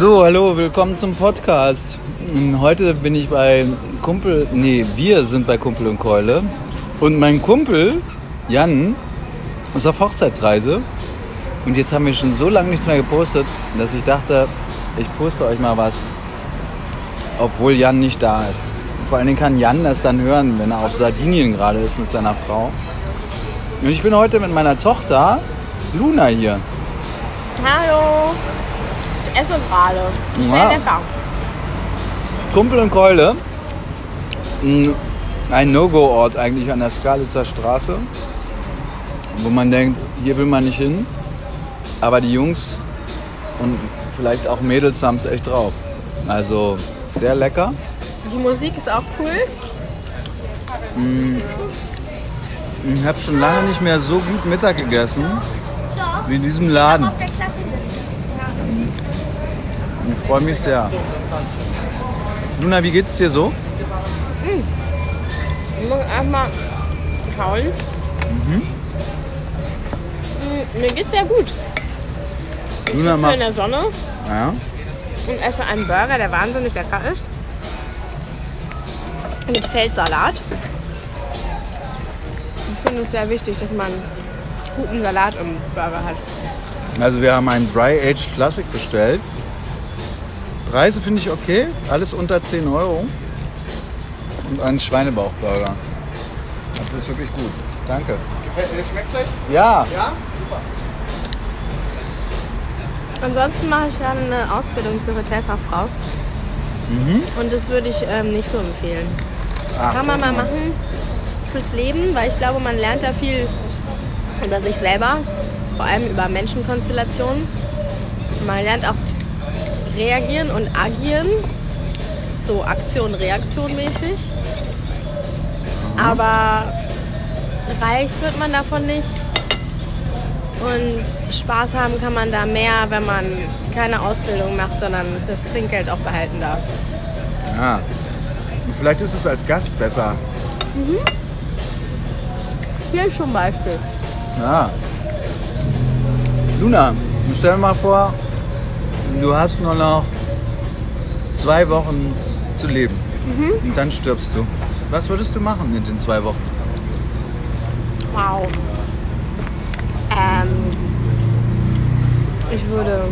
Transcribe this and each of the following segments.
So, hallo, willkommen zum Podcast. Heute bin ich bei Kumpel, nee, wir sind bei Kumpel und Keule. Und mein Kumpel, Jan, ist auf Hochzeitsreise. Und jetzt haben wir schon so lange nichts mehr gepostet, dass ich dachte, ich poste euch mal was, obwohl Jan nicht da ist. Vor allen Dingen kann Jan das dann hören, wenn er auf Sardinien gerade ist mit seiner Frau. Und ich bin heute mit meiner Tochter Luna hier. Hallo. Ich esse gerade. Sehr Ja. lecker. Kumpel und Keule. Ein No-Go-Ort eigentlich an der Skalitzer Straße, wo man denkt, hier will man nicht hin. Aber die Jungs und vielleicht auch Mädels haben es echt drauf. Also sehr lecker. Die Musik ist auch cool. Ich habe schon lange nicht mehr so gut Mittag gegessen wie in diesem Laden. Ich freue mich sehr. Luna, wie geht's dir so? Ich muss erstmal kauen. Mm, Mir geht's sehr gut. Ich Luna sitze macht. in der Sonne Ja. und esse einen Burger, der wahnsinnig lecker ist. Mit Feldsalat. Ich finde es sehr wichtig, dass man guten Salat im Burger hat. Also wir haben einen Dry Aged Classic bestellt. Preise finde ich okay, alles unter 10 Euro. Und einen Schweinebauchburger. Das ist wirklich gut. Danke. Schmeckt euch? Ja, Ja? Ansonsten mache ich dann eine Ausbildung zur Hotelfachfrau. Und das würde ich ähm, nicht so empfehlen. Ach, Kann man mal machen fürs Leben, weil ich glaube, man lernt da viel über sich selber, vor allem über Menschenkonstellationen. Man lernt auch reagieren und agieren, so Aktion, Reaktion mäßig. Aber reich wird man davon nicht. Und Spaß haben kann man da mehr, wenn man keine Ausbildung macht, sondern das Trinkgeld auch behalten darf. Ja. Und vielleicht ist es als Gast besser. Hier zum Beispiel. Ja. Luna, stell dir mal vor, du hast nur noch zwei Wochen zu leben. Und dann stirbst du. Was würdest du machen in den zwei Wochen? Wow. Ähm, ich würde.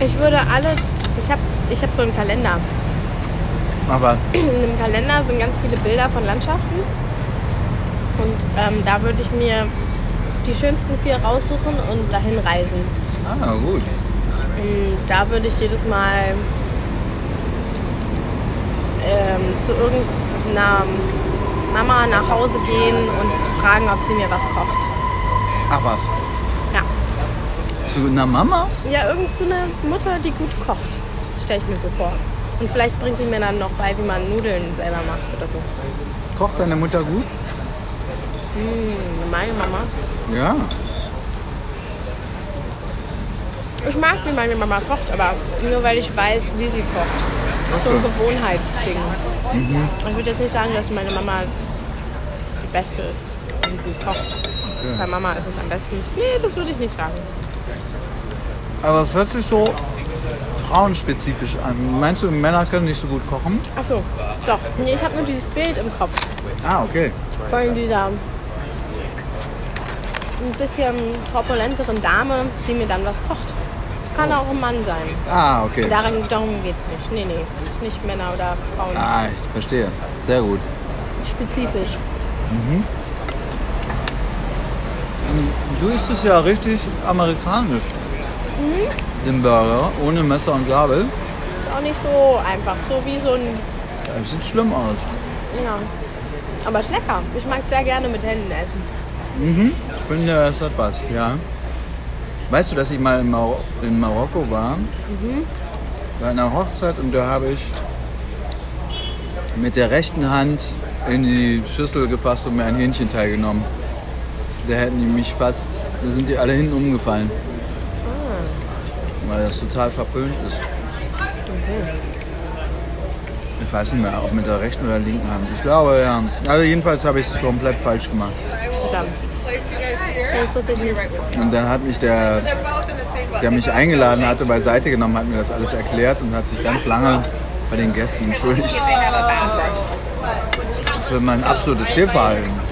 Ich würde alle. Ich habe ich hab so einen Kalender. Aber In dem Kalender sind ganz viele Bilder von Landschaften. Und ähm, da würde ich mir die schönsten vier raussuchen und dahin reisen. ah, gut. Und da würde ich jedes Mal ähm, zu irgendeiner Mama nach Hause gehen und fragen, ob sie mir was kocht. Ach was. Ja. Zu einer Mama? Ja, irgend so eine Mutter, die gut kocht. Das stelle ich mir so vor. Und vielleicht bringt die mir dann noch bei, wie man Nudeln selber macht oder so. Kocht deine Mutter gut? Hm, meine Mama. Ja. Ich mag, wie meine Mama kocht, aber nur weil ich weiß, wie sie kocht. Das ist so ein Okay. Gewohnheitsding. Ich würde jetzt nicht sagen, dass meine Mama die Beste ist, wie sie kocht. Bei Mama ist es am besten. Nee, das würde ich nicht sagen. Aber es hört sich so frauenspezifisch an. Meinst du, Männer können nicht so gut kochen? Ach so, doch. Nee, ich habe nur dieses Bild im Kopf. Ah, okay. Von dieser ein bisschen korpulenteren Dame, die mir dann was kocht. Das kann auch ein Mann sein. Ah, okay. Daran, darum geht es nicht. Nee, nee. Das ist nicht Männer oder Frauen. Ah, ich verstehe. Sehr gut. Spezifisch. Du isst es ja richtig amerikanisch. Den Burger, ohne Messer und Gabel. Ist auch nicht so einfach. So wie so ein. Das sieht schlimm aus. Ja. Aber ist lecker. Ich mag sehr gerne mit Händen essen. Ich finde, es hat was, ja. Weißt du, dass ich mal in, Mar in Marokko war? Bei einer Hochzeit und da habe ich mit der rechten Hand in die Schüssel gefasst und mir ein Hähnchenteil genommen. Da hätten die mich fast, da sind die alle hinten umgefallen. Weil das total verpönt ist. Ich weiß nicht mehr, ob mit der rechten oder linken Hand. Ich glaube, ja. Also jedenfalls habe ich es komplett falsch gemacht. Und dann hat mich der, der mich eingeladen hatte, beiseite genommen, hat mir das alles erklärt und hat sich ganz lange bei den Gästen entschuldigt für mein absolutes Fehlverhalten.